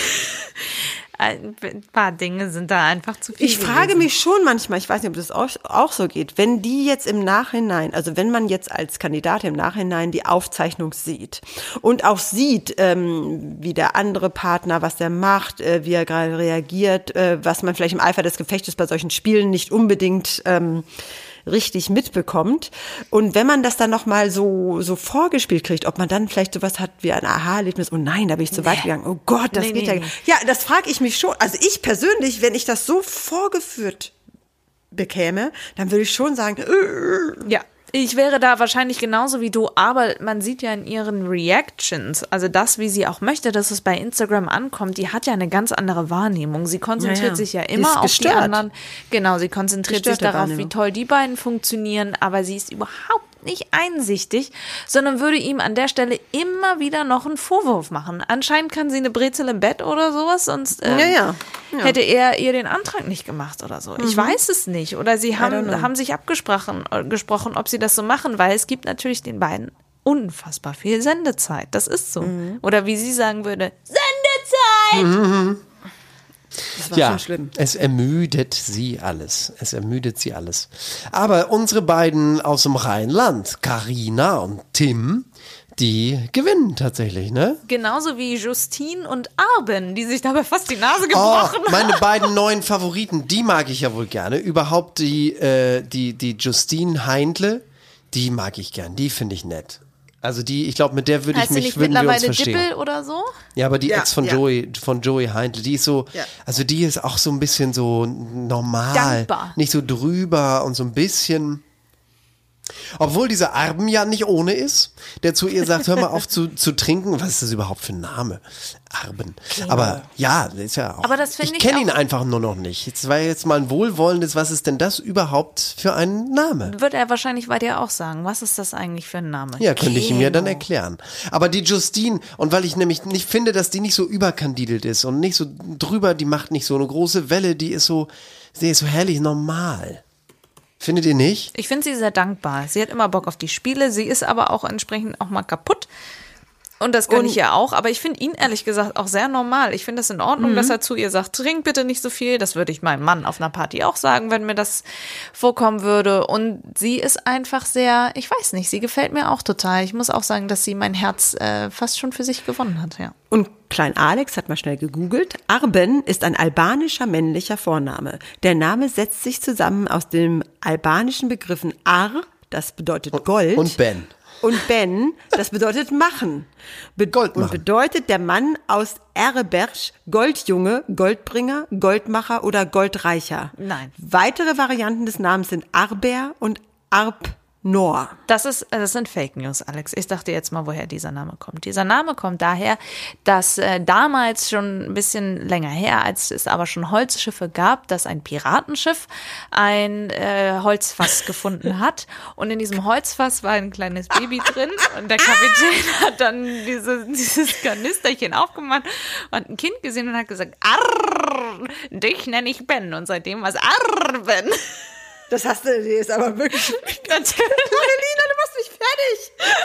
Ein paar Dinge sind da einfach zu viel.
Ich frage
gewesen.
mich schon manchmal, ich weiß nicht, ob das auch, auch so geht, wenn die jetzt im Nachhinein, also wenn man jetzt als Kandidat im Nachhinein die Aufzeichnung sieht und auch sieht, ähm, wie der andere Partner, was der macht, äh, wie er gerade reagiert, äh, was man vielleicht im Eifer des Gefechtes bei solchen Spielen nicht unbedingt ähm, richtig mitbekommt. Und wenn man das dann nochmal so, so vorgespielt kriegt, ob man dann vielleicht sowas hat wie ein Aha-Erlebnis, oh nein, da bin ich zu weit gegangen, oh Gott, das
Nee,
geht
nee,
ja. Ja, das frage ich mich schon. Also ich persönlich, wenn ich das so vorgeführt bekäme, dann würde ich schon sagen, äh,
Ja. Ich wäre da wahrscheinlich genauso wie du, aber man sieht ja in ihren Reactions, also das, wie sie auch möchte, dass es bei Instagram ankommt, die hat ja eine ganz andere Wahrnehmung. Sie konzentriert
Ja, ja.
sich ja immer auf
gestört.
die anderen. Genau, sie konzentriert sich
Gestörte
darauf, wie toll die beiden funktionieren, aber sie ist überhaupt nicht einsichtig, sondern würde ihm an der Stelle immer wieder noch einen Vorwurf machen. Anscheinend kann sie eine Brezel im Bett oder sowas, sonst ähm,
Ja, ja. Ja.
hätte er ihr den Antrag nicht gemacht oder so. Ich
Mhm.
weiß es nicht. Oder sie haben, haben sich abgesprochen, äh, gesprochen, ob sie das so machen, weil es gibt natürlich den beiden unfassbar viel Sendezeit. Das ist so.
Mhm.
Oder wie sie sagen würde, Sendezeit!
Das war
ja,
schon schlimm.
es ermüdet sie alles. Es ermüdet sie alles. Aber unsere beiden aus dem Rheinland, Karina und Tim, die gewinnen tatsächlich, ne?
Genauso wie Justine und Arben, die sich dabei fast die Nase
Oh,
gebrochen haben.
meine beiden neuen Favoriten, die mag ich ja wohl gerne. Überhaupt die, äh, die, die Justine Heindle, die mag ich gern. Die finde ich nett. Also die, ich glaube, mit der würde ich mich,
nicht
würden wir uns
mittlerweile
verstehen.
Dippel oder so?
Ja, aber die
Ja,
Ex von
ja.
Joey, von Joey Heindl, die ist so,
Ja.
also die ist auch so ein bisschen so normal.
Dankbar.
Nicht so drüber und so ein bisschen. Obwohl dieser Arben ja nicht ohne ist, der zu ihr sagt, hör mal auf zu, zu trinken. Was ist das überhaupt für ein Name? Arben. Aber ja, ist ja auch.
Aber das finde
ich
ich
kenne ihn einfach nur noch nicht. Jetzt war jetzt mal ein wohlwollendes, was ist denn das überhaupt für ein Name?
Wird er wahrscheinlich bei dir auch sagen. Was ist das eigentlich für ein Name?
Ja, könnte ich ihm ja dann erklären. Aber die Justine, und weil ich nämlich nicht finde, dass die nicht so überkandidelt ist und nicht so drüber, die macht nicht so eine große Welle, die ist so, Sie ist so herrlich normal. Findet ihr nicht?
Ich finde sie sehr dankbar. Sie hat immer Bock auf die Spiele. Sie ist aber auch entsprechend auch mal kaputt. Und das kann
Und-
ich ja auch. Aber ich finde ihn ehrlich gesagt auch sehr normal. Ich finde es in Ordnung,
Mhm.
dass er zu ihr sagt, trink bitte nicht so viel. Das würde ich meinem Mann auf einer Party auch sagen, wenn mir das vorkommen würde. Und sie ist einfach sehr, ich weiß nicht, sie gefällt mir auch total. Ich muss auch sagen, dass sie mein Herz äh, fast schon für sich gewonnen hat, ja.
Und Klein Alex hat mal schnell gegoogelt. Arben ist ein albanischer männlicher Vorname. Der Name setzt sich zusammen aus dem albanischen Begriffen Ar, das bedeutet Gold.
Und Ben.
Und Ben, das bedeutet machen. Be
Gold
Und
machen.
bedeutet der Mann aus Ereberg Goldjunge, Goldbringer, Goldmacher oder Goldreicher.
Nein.
Weitere Varianten des Namens sind Arber und Arbnor.
Das ist, äh, das sind Fake News, Alex. Ich dachte jetzt mal, woher dieser Name kommt. Dieser Name kommt daher, dass äh, damals schon ein bisschen länger her, als es aber schon Holzschiffe gab, dass ein Piratenschiff ein äh, Holzfass gefunden hat. Und in diesem Holzfass war ein kleines Baby drin. Und der Kapitän hat dann diese, dieses Kanisterchen aufgemacht und ein Kind gesehen und hat gesagt, Arr, dich nenne ich Ben. Und seitdem war es Arben.
Das hast du, die ist aber wirklich.
Natürlich.
Lina, du machst mich fertig.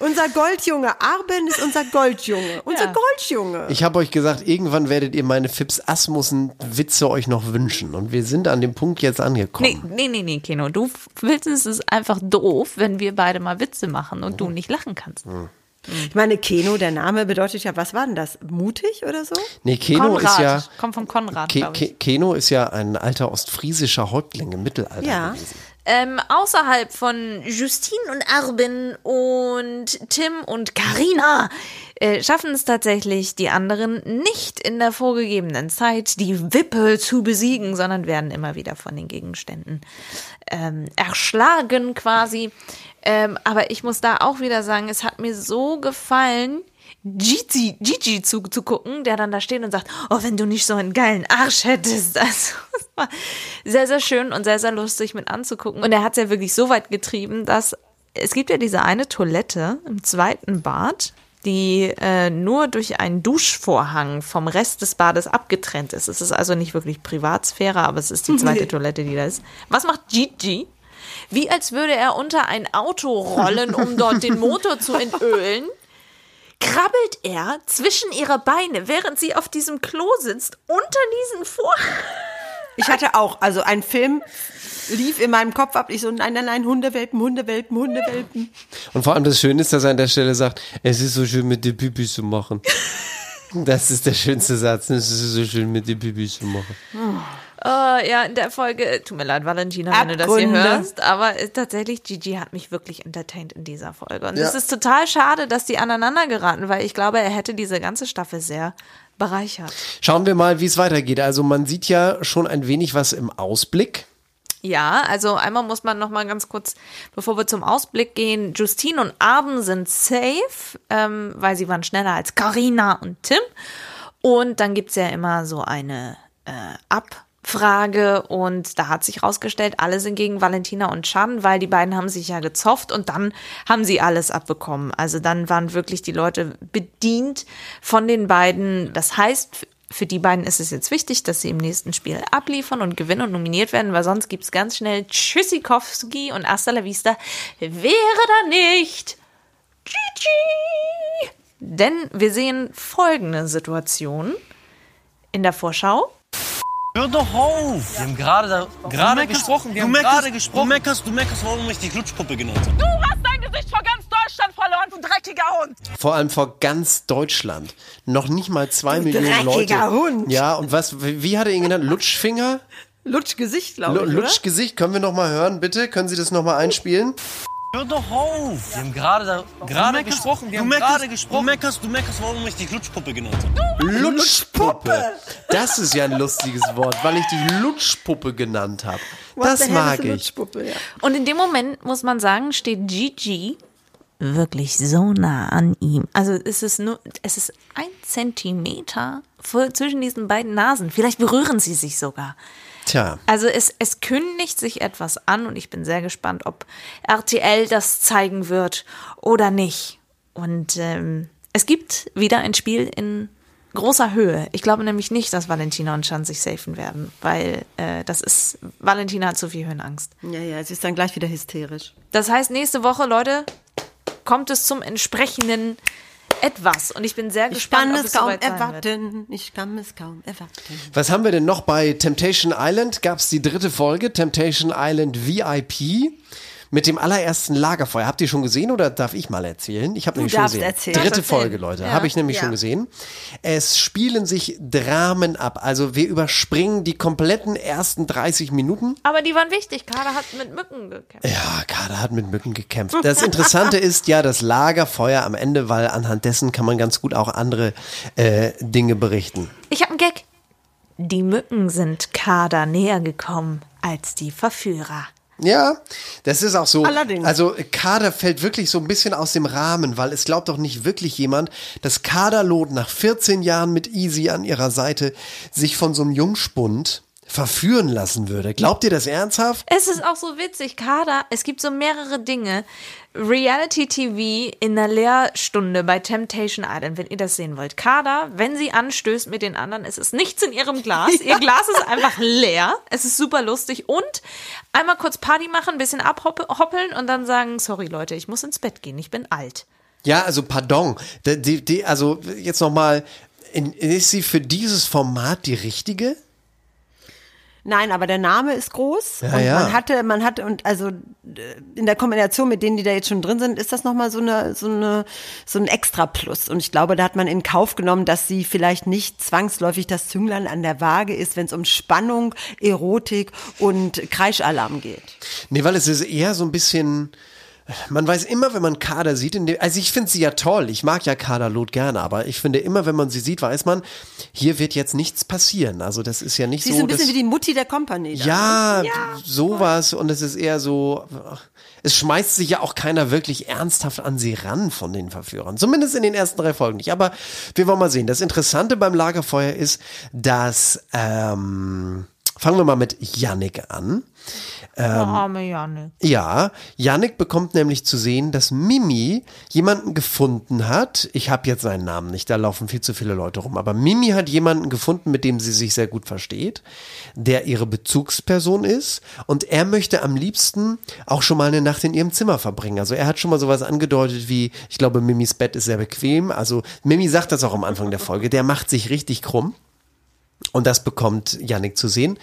Unser Goldjunge, Arben ist unser Goldjunge. Unser
Ja.
Goldjunge.
Ich habe euch gesagt, irgendwann werdet ihr meine Fips Asmussen Witze euch noch wünschen. Und wir sind an dem Punkt jetzt angekommen.
Nee, nee, nee, nee, Keno. Du willst es einfach doof, wenn wir beide mal Witze machen und du nicht lachen kannst.
Ich meine, Keno, der Name bedeutet ja, was war denn das? Mutig oder so?
Nee, Keno
Konrad.
ist ja.
Kommt von Konrad,
Ke. Ke Keno ist ja ein alter ostfriesischer Häuptling im Mittelalter
Ja.
gewesen.
Ähm, außerhalb von Justine und Arben und Tim und Karina äh, schaffen es tatsächlich die anderen nicht in der vorgegebenen Zeit, die Wippe zu besiegen, sondern werden immer wieder von den Gegenständen ähm, erschlagen quasi. Ähm, aber ich muss da auch wieder sagen, es hat mir so gefallen, Gigi, Gigi zu, zu gucken, der dann da steht und sagt, oh, wenn du nicht so einen geilen Arsch hättest. Also, das war sehr, sehr schön und sehr, sehr lustig mit anzugucken. Und er hat es ja wirklich so weit getrieben, dass es gibt ja diese eine Toilette im zweiten Bad, die äh, nur durch einen Duschvorhang vom Rest des Bades abgetrennt ist. Es ist also nicht wirklich Privatsphäre, aber es ist die zweite. Toilette, die da ist. Was macht Gigi? Wie als würde er unter ein Auto rollen, um dort den Motor zu entölen krabbelt er zwischen ihre Beine, während sie auf diesem Klo sitzt, unter diesen Vorhang.
Ich hatte auch, also ein Film lief in meinem Kopf ab. Ich so, nein, nein, nein, Hundewelpen, Hundewelpen, Hundewelpen.
Und vor allem das Schöne ist, dass er an der Stelle sagt, es ist so schön mit den Pipi zu machen. Das ist der schönste Satz. Es ist so schön mit den Pipi zu machen.
Äh, ja, in der Folge, tut mir leid, Valentina, wenn du das hier
Abgründe.
hörst, aber tatsächlich, Gigi hat mich wirklich entertained in dieser Folge. Und
Ja.
es ist total schade, dass die aneinander geraten, weil ich glaube, er hätte diese ganze Staffel sehr bereichert.
Schauen wir mal, wie es weitergeht. Also man sieht ja schon ein wenig was im Ausblick.
Ja, also einmal muss man noch mal ganz kurz, bevor wir zum Ausblick gehen, Justine und Arben sind safe, ähm, weil sie waren schneller als Karina und Tim. Und dann gibt's ja immer so eine äh, Abfrage und da hat sich rausgestellt, alle sind gegen Valentina und Chan, weil die beiden haben sich ja gezofft und dann haben sie alles abbekommen. Also dann waren wirklich die Leute bedient von den beiden. Das heißt, für die beiden ist es jetzt wichtig, dass sie im nächsten Spiel abliefern und gewinnen und nominiert werden, weil sonst gibt's ganz schnell Tschüssikowski und Hasta la Vista wäre da nicht Gigi. Denn wir sehen folgende Situation in der Vorschau.
Hör doch auf! Wir haben gerade da, gerade gesprochen, wir
du
haben
meckerst,
gerade gesprochen.
Du meckerst, du meckerst, warum ich die Glutschpuppe genannt habe.
Du hast dein Gesicht vor ganz Deutschland verloren, du dreckiger Hund.
Vor allem vor ganz Deutschland. Noch nicht mal zwei
Du
Millionen Leute.
dreckiger Hund.
Ja, und was, wie hat er ihn genannt? Lutschfinger?
Lutschgesicht,
Lu-
glaube ich, oder?
Lutschgesicht, können wir noch mal hören, bitte? Können Sie das noch mal einspielen?
Hör doch auf! Wir haben gerade da, gerade
meckerst,
gesprochen, wir
du
haben
meckerst,
gerade
Du
gesprochen.
meckerst, du meckerst, warum ich die Glutschpuppe genannt habe.
Lutschpuppe. Das ist ja ein lustiges Wort, weil ich die Lutschpuppe genannt habe. Das mag ich.
Lutschpuppe, ja.
Und in dem Moment, muss man sagen, steht Gigi wirklich so nah an ihm. Also es ist nur, es ist ein Zentimeter zwischen diesen beiden Nasen. Vielleicht berühren sie sich sogar.
Tja,
Also es, es kündigt sich etwas an und ich bin sehr gespannt, ob RTL das zeigen wird oder nicht. Und ähm, es gibt wieder ein Spiel in großer Höhe. Ich glaube nämlich nicht, dass Valentina und Chan sich safen werden, weil äh, das ist, Valentina hat zu viel Höhenangst.
Ja, ja, sie ist dann gleich wieder hysterisch.
Das heißt, nächste Woche, Leute, kommt es zum entsprechenden etwas. Und ich bin sehr
Ich
gespannt,
kann
ob
es kaum
soweit sein wird.
erwarten. Ich kann es kaum erwarten.
Was haben wir denn noch bei Temptation Island? Gab es die dritte Folge, Temptation Island VIP. Mit dem allerersten Lagerfeuer. Habt ihr schon gesehen oder darf ich mal erzählen? Ich habe nämlich schon gesehen.
erzählen.
Dritte
erzählen.
Folge, Leute.
Ja.
Habe ich nämlich
Ja.
schon gesehen. Es spielen sich Dramen ab. Also wir überspringen die kompletten ersten 30 Minuten.
Aber die waren wichtig. Kader hat mit Mücken gekämpft.
Ja, Kader hat mit Mücken gekämpft. Das Interessante ist ja das Lagerfeuer am Ende, weil anhand dessen kann man ganz gut auch andere äh, Dinge berichten.
Ich habe einen Gag. Die Mücken sind Kader näher gekommen als die Verführer.
Ja, das ist auch so.
Allerdings.
Also Kader fällt wirklich so ein bisschen aus dem Rahmen, weil es glaubt doch nicht wirklich jemand, dass Kaderlot nach 14 Jahren mit Easy an ihrer Seite sich von so einem Jungspund verführen lassen würde. Glaubt ihr das ernsthaft?
Es ist auch so witzig, Kader, es gibt so mehrere Dinge. Reality TV in der Lehrstunde bei Temptation Island, wenn ihr das sehen wollt. Kader, wenn sie anstößt mit den anderen, es ist nichts in ihrem Glas. Ihr Glas ist einfach leer. Es ist super lustig. Und einmal kurz Party machen, ein bisschen abhoppeln und dann sagen, sorry Leute, ich muss ins Bett gehen, ich bin alt.
Ja, also pardon. Die, die, also jetzt nochmal, ist sie für dieses Format die richtige?
Nein, aber der Name ist groß
Ja,
und
ja.
man hatte, man hatte und also äh, in der Kombination mit denen, die da jetzt schon drin sind, ist das nochmal so eine so eine so ein Extra Plus und ich glaube, da hat man in Kauf genommen, dass sie vielleicht nicht zwangsläufig das Zünglein an der Waage ist, wenn es um Spannung, Erotik und Kreischalarm geht.
Nee, weil es ist eher so ein bisschen. Man weiß immer, wenn man Kader sieht, in dem, also ich finde sie ja toll, ich mag ja Kaderlot gerne, aber ich finde immer, wenn man sie sieht, weiß man, hier wird jetzt nichts passieren. Also das ist ja nicht
Sie ist
so.
ein bisschen
dass-
wie die Mutti der Company. da,
ja,
ne?
sowas und es ist eher so, es schmeißt sich ja auch keiner wirklich ernsthaft an sie ran von den Verführern. Zumindest in den ersten drei Folgen nicht. Aber wir wollen mal sehen. Das Interessante beim Lagerfeuer ist, dass, ähm, fangen wir mal mit Yannick an. Ähm,
arme Janne.
ja, Yannick bekommt nämlich zu sehen, dass Mimi jemanden gefunden hat. Ich habe jetzt seinen Namen nicht, da laufen viel zu viele Leute rum. Aber Mimi hat jemanden gefunden, mit dem sie sich sehr gut versteht, der ihre Bezugsperson ist. Und er möchte am liebsten auch schon mal eine Nacht in ihrem Zimmer verbringen. Also er hat schon mal sowas angedeutet wie, ich glaube, Mimis Bett ist sehr bequem. Also Mimi sagt das auch am Anfang der Folge, der macht sich richtig krumm. Und das bekommt Yannick zu sehen.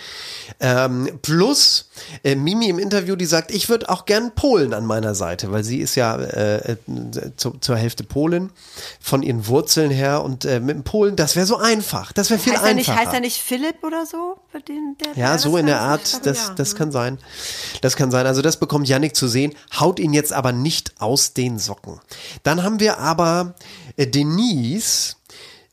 Ähm, plus äh, Mimi im Interview, die sagt, ich würde auch gern Polen an meiner Seite, weil sie ist ja äh, äh, zu, zur Hälfte Polin von ihren Wurzeln her. Und äh, mit dem Polen, das wäre so einfach. Das wäre viel
heißt er nicht,
einfacher.
heißt er nicht Philipp oder so? Den, der,
Ja,
der
so in der Art, das,
ja.
das kann sein. Das kann sein. Also das bekommt Yannick zu sehen, haut ihn jetzt aber nicht aus den Socken. Dann haben wir aber äh, Denise,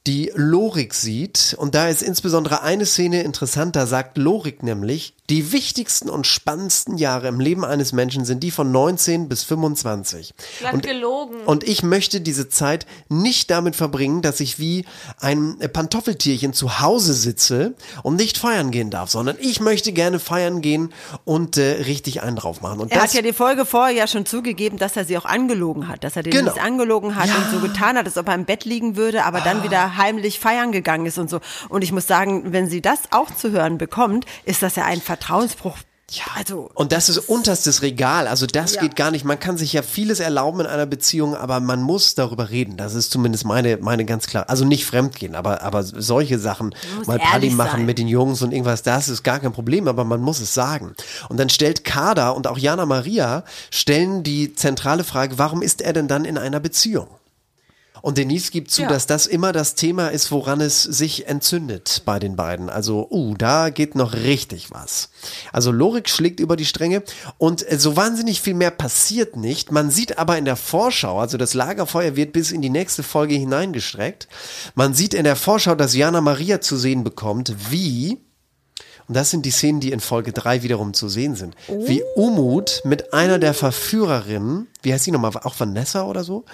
die Lorik sieht. Und da ist insbesondere eine Szene interessant, da sagt Lorik nämlich, die wichtigsten und spannendsten Jahre im Leben eines Menschen sind die von 19 bis 25.
Glatt
Und
gelogen.
und ich möchte diese Zeit nicht damit verbringen, dass ich wie ein Pantoffeltierchen zu Hause sitze und nicht feiern gehen darf, sondern ich möchte gerne feiern gehen und äh, richtig einen drauf machen. Und
Er
das,
hat ja die Folge vorher ja schon zugegeben, dass er sie auch angelogen hat, dass er den
Genau.
nicht angelogen hat und so getan hat, als ob er im Bett liegen würde, aber
Ah.
dann wieder heimlich feiern gegangen ist und so. Und ich muss sagen, wenn sie das auch zu hören bekommt, ist das ja ein Vertrauensbruch. Ja, also.
und das ist unterstes Regal. Also das
Ja.
geht gar nicht. Man kann sich ja vieles erlauben in einer Beziehung, aber man muss darüber reden. Das ist zumindest meine, meine ganz klar. Also nicht fremdgehen, aber, aber solche Sachen, mal Party machen
sein.
mit den Jungs und irgendwas, das ist gar kein Problem, aber man muss es sagen. Und dann stellt Kader und auch Jana Maria stellen die zentrale Frage, warum ist er denn dann in einer Beziehung? Und Denise gibt zu,
Ja.
dass das immer das Thema ist, woran es sich entzündet bei den beiden. Also, uh, da geht noch richtig was. Also Lorik schlägt über die Stränge und äh, so wahnsinnig viel mehr passiert nicht. Man sieht aber in der Vorschau, also das Lagerfeuer wird bis in die nächste Folge hineingestreckt. Man sieht in der Vorschau, dass Jana Maria zu sehen bekommt, wie und das sind die Szenen, die in Folge 3 wiederum zu sehen sind. Wie Umut mit einer der Verführerinnen, wie heißt sie nochmal, auch Vanessa oder so,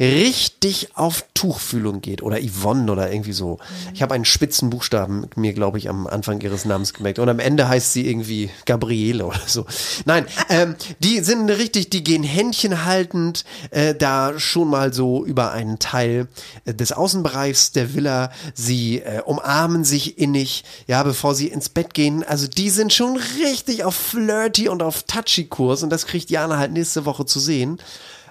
richtig auf Tuchfühlung geht oder Yvonne oder irgendwie so. Ich habe einen spitzen Buchstaben mir, glaube ich, am Anfang ihres Namens gemerkt und am Ende heißt sie irgendwie Gabriele oder so. Nein, ähm, die sind richtig, die gehen Händchen haltend äh, da schon mal so über einen Teil äh, des Außenbereichs der Villa. Sie äh, umarmen sich innig, ja, bevor sie ins Bett gehen. Also die sind schon richtig auf Flirty und auf Touchy-Kurs und das kriegt Jana halt nächste Woche zu sehen.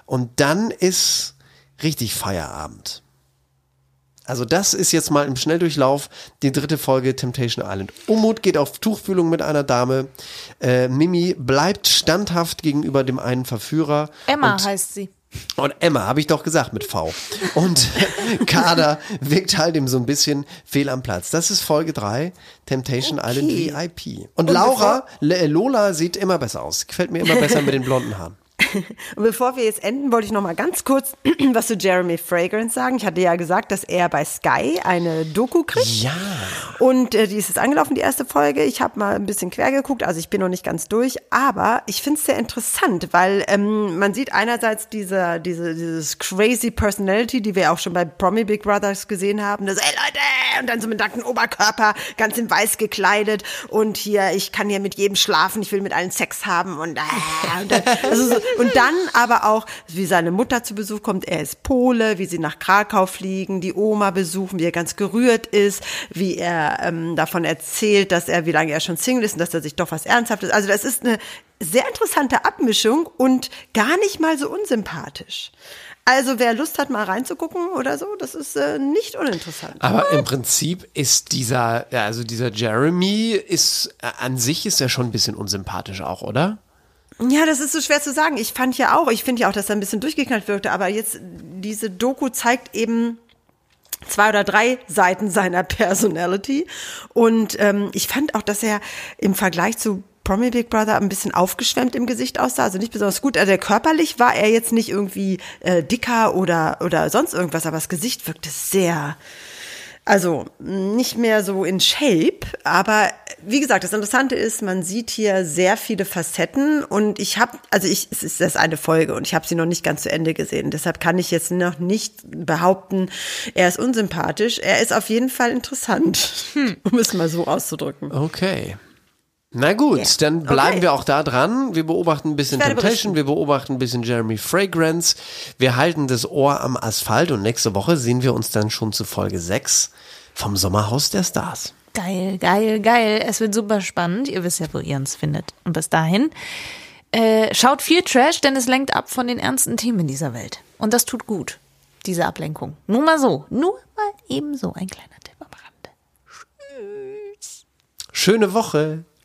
Und dann ist richtig Feierabend. Also das ist jetzt mal im Schnelldurchlauf die dritte Folge Temptation Island. Umut geht auf Tuchfühlung mit einer Dame. Äh, Mimi bleibt standhaft gegenüber dem einen Verführer.
Emma
und,
heißt sie.
Und Emma, habe ich doch gesagt mit V. Und Kader wirkt halt ihm so ein bisschen fehl am Platz. Das ist Folge 3, Temptation
Okay.
Island VIP. Und,
Und
Laura, Lola sieht immer besser aus. Gefällt mir immer besser mit den blonden Haaren.
Und bevor wir jetzt enden, wollte ich noch mal ganz kurz was zu Jeremy Fragrance sagen. Ich hatte ja gesagt, dass er bei Sky eine Doku kriegt.
Ja.
Und äh, die ist jetzt angelaufen, die erste Folge. Ich habe mal ein bisschen quer geguckt, also ich bin noch nicht ganz durch. Aber ich finde es sehr interessant, weil ähm, man sieht einerseits diese, diese, dieses crazy Personality, die wir auch schon bei Promi Big Brothers gesehen haben. Das, ey Leute, und dann so mit nacktem Oberkörper, ganz in weiß gekleidet. Und hier, ich kann hier mit jedem schlafen, ich will mit allen Sex haben. Und, äh, und, dann, also so, und dann aber auch, wie seine Mutter zu Besuch kommt. Er ist Pole, wie sie nach Krakau fliegen, die Oma besuchen, wie er ganz gerührt ist, wie er ähm, davon erzählt, dass er, wie lange er schon Single ist und dass er sich doch was Ernsthaftes. Also das ist eine sehr interessante Abmischung und gar nicht mal so unsympathisch. Also wer Lust hat, mal reinzugucken oder so, das ist äh, nicht uninteressant.
Aber im Prinzip ist dieser, ja, also dieser Jeremy ist, äh, an sich ist er schon ein bisschen unsympathisch auch, oder?
Ja, das ist so schwer zu sagen. Ich fand ja auch, ich finde ja auch, dass er ein bisschen durchgeknallt wirkte, aber jetzt diese Doku zeigt eben zwei oder drei Seiten seiner Personality und ähm, ich fand auch, dass er im Vergleich zu Promi Big Brother ein bisschen aufgeschwemmt im Gesicht aussah, also nicht besonders gut. Also körperlich war er jetzt nicht irgendwie äh, dicker oder oder sonst irgendwas, aber das Gesicht wirkte sehr also nicht mehr so in Shape, aber wie gesagt, das Interessante ist, man sieht hier sehr viele Facetten und ich habe, also ich, es ist das eine Folge und ich habe sie noch nicht ganz zu Ende gesehen. Deshalb kann ich jetzt noch nicht behaupten, er ist unsympathisch. Er ist auf jeden Fall interessant, um es mal so auszudrücken.
Okay. Na gut, dann bleiben
Okay.
wir auch da dran. Wir beobachten ein bisschen Temptation, wir beobachten ein bisschen Jeremy Fragrance. Wir halten das Ohr am Asphalt und nächste Woche sehen wir uns dann schon zu Folge 6 vom Sommerhaus der Stars.
Geil, geil, geil. Es wird super spannend. Ihr wisst ja, wo ihr uns findet. Und bis dahin, äh, schaut viel Trash, denn es lenkt ab von den ernsten Themen in dieser Welt. Und das tut gut, diese Ablenkung. Nur mal so. Nur mal eben so ein kleiner Tipp am Rande.
Schöne Woche.